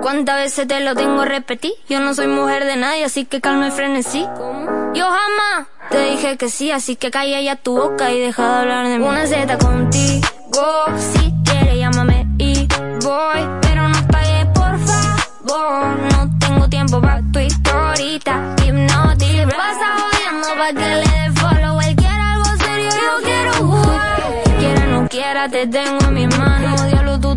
¿cuántas veces te lo tengo que repetir? Yo no soy mujer de nadie, así que calma y frenesí. Yo jamás te dije que sí, así que calla ya tu boca y deja de hablar de mí. Una Z contigo, si quieres llámame y voy, pero no pagues por favor. No tengo tiempo para tu historita, hipnotic. Pasa jodiendo pa' que le dé follow. Él quiere algo serio, yo quiero jugar. Quiera no quiera, te tengo en mis manos.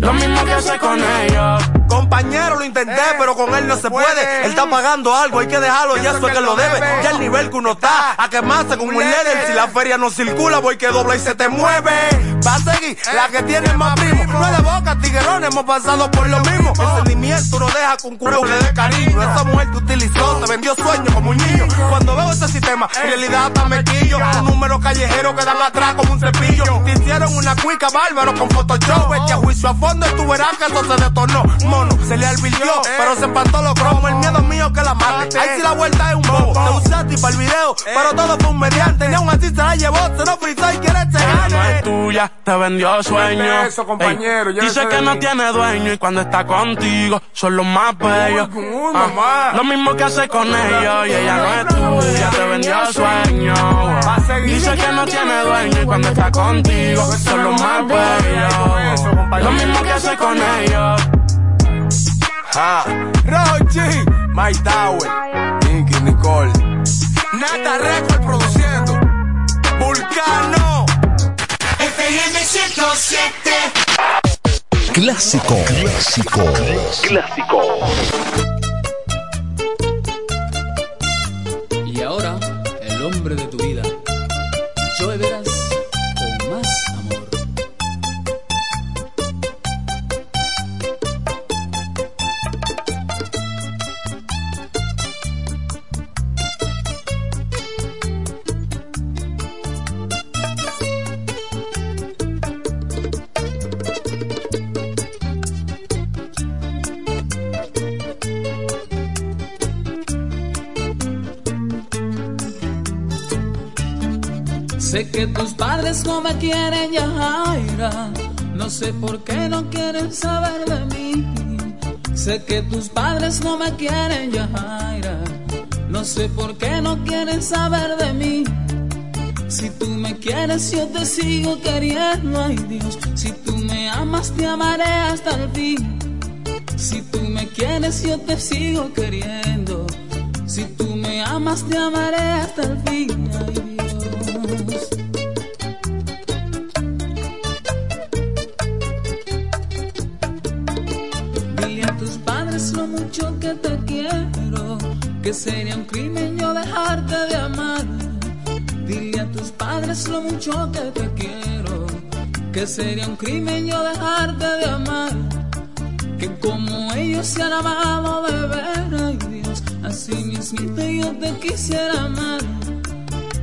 Lo mismo que hace con ellos. Compañero, lo intenté, pero con él no se puede. Él está pagando algo, hay que dejarlo, ya eso es que lo debe. Ya el nivel que uno está, a quemarse con un líder. Si la feria no circula, voy que dobla y se te mueve. Va a seguir la que tiene más primo. No es de boca, tiguerón, hemos pasado por lo mismo. El sentimiento no deja con curo le dé cariño. Esa mujer te utilizó, te vendió sueños como un niño. Cuando veo ese sistema, en realidad hasta me quillo. Un número callejero que dan atrás como un cepillo. Te hicieron una cuica bárbaro con Photoshop. Echa juicio a y tú verás que eso se detonó. Mono, se le advirtió, pero se espantó los cromos. El miedo mío que la mate. Ahí sí la vuelta es un bobo. Te usé a ti para el video, pero todo fue un mediante. Ni aún así se la llevó, se lo frizó y quiere Ella no es tuya, te vendió sueño. eso, compañero, dice que no tiene dueño y cuando está contigo son los más bellos. Ah, lo mismo que hace con ellos y ella no es tuya, te vendió sueño. Dice que no tiene dueño y cuando está contigo son los más bellos. Lo mismo hace con ellos. Ah, Rochi, My Tower, Nicky Nicole. Nata Record produciendo. Vulcano. FM 107. Clásico. Clásico. Clásico. Sé que tus padres no me quieren, Yajaira. No sé por qué no quieren saber de mí. Sé que tus padres no me quieren, Yajaira. No sé por qué no quieren saber de mí. Si tú me quieres, yo te sigo queriendo, ay Dios. Si tú me amas, te amaré hasta el fin. Si tú me quieres, yo te sigo queriendo. Si tú me amas, te amaré hasta el fin. Ay, mucho que te quiero, que sería un crimen yo dejarte de amar. Que como ellos se han amado de ver, ay Dios, así mismito yo te quisiera amar.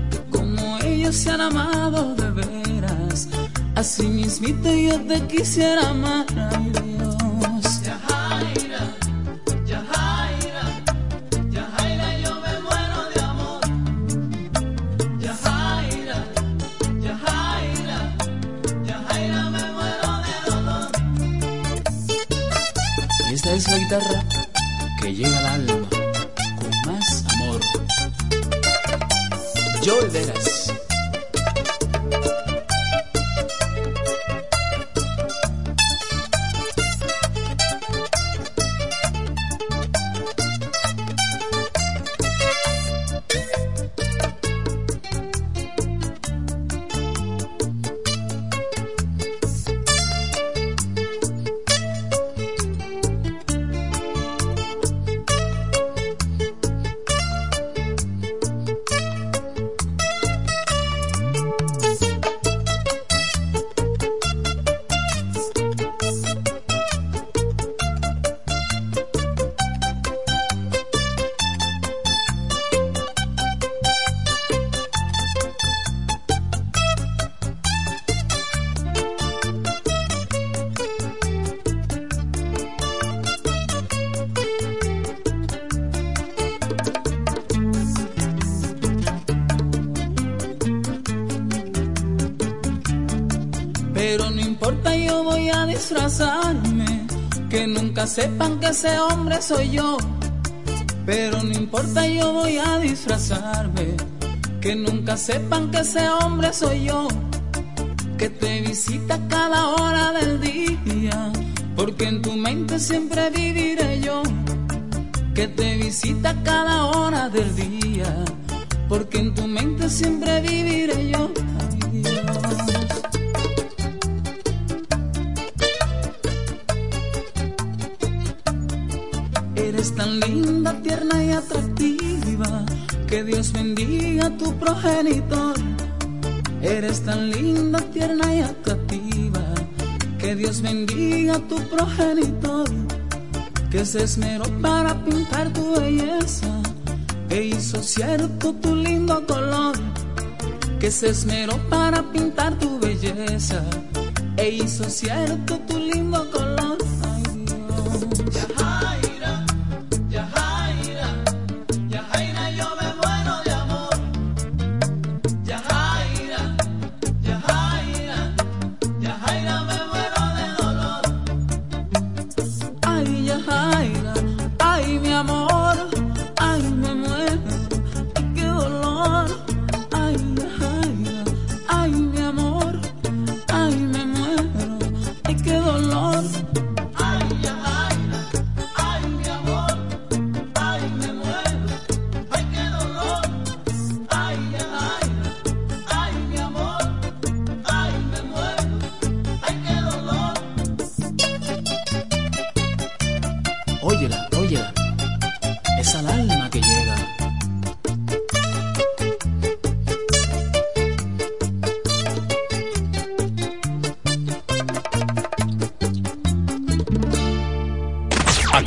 Que como ellos se han amado de veras, así mismito yo te quisiera amar, ay Dios. Sepan que ese hombre soy yo. Pero no importa, yo voy a disfrazarme. Que nunca sepan que ese hombre soy yo. Que te visita cada hora del día. Porque en tu mente siempre viviré esmeró para pintar tu belleza. E hizo cierto tu lindo color. Que se esmeró para pintar tu belleza. E hizo cierto tu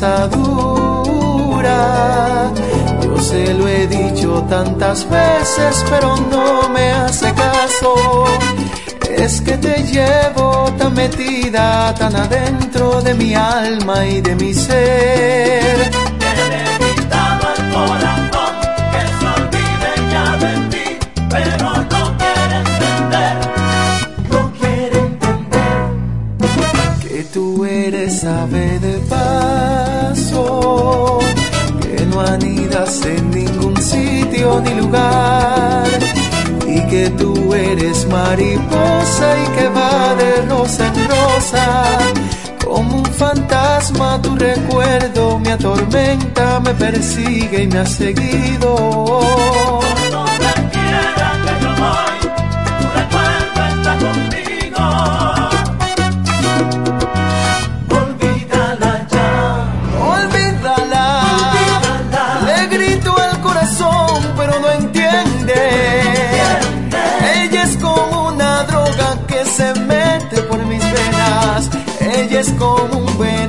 Porque él es un cabeza dura. Yo se lo he dicho tantas veces, pero no me hace caso. Es que te llevo tan metida, tan adentro de mi alma y de mi ser. al corazón que se olvide ya de ti, pero no quiere entender, no quiere entender que tú eres ave anidas en ningún sitio ni lugar, y que tú eres mariposa y que va de rosa en rosa. Como un fantasma tu recuerdo me atormenta, me persigue y me ha seguido. Es como un veneno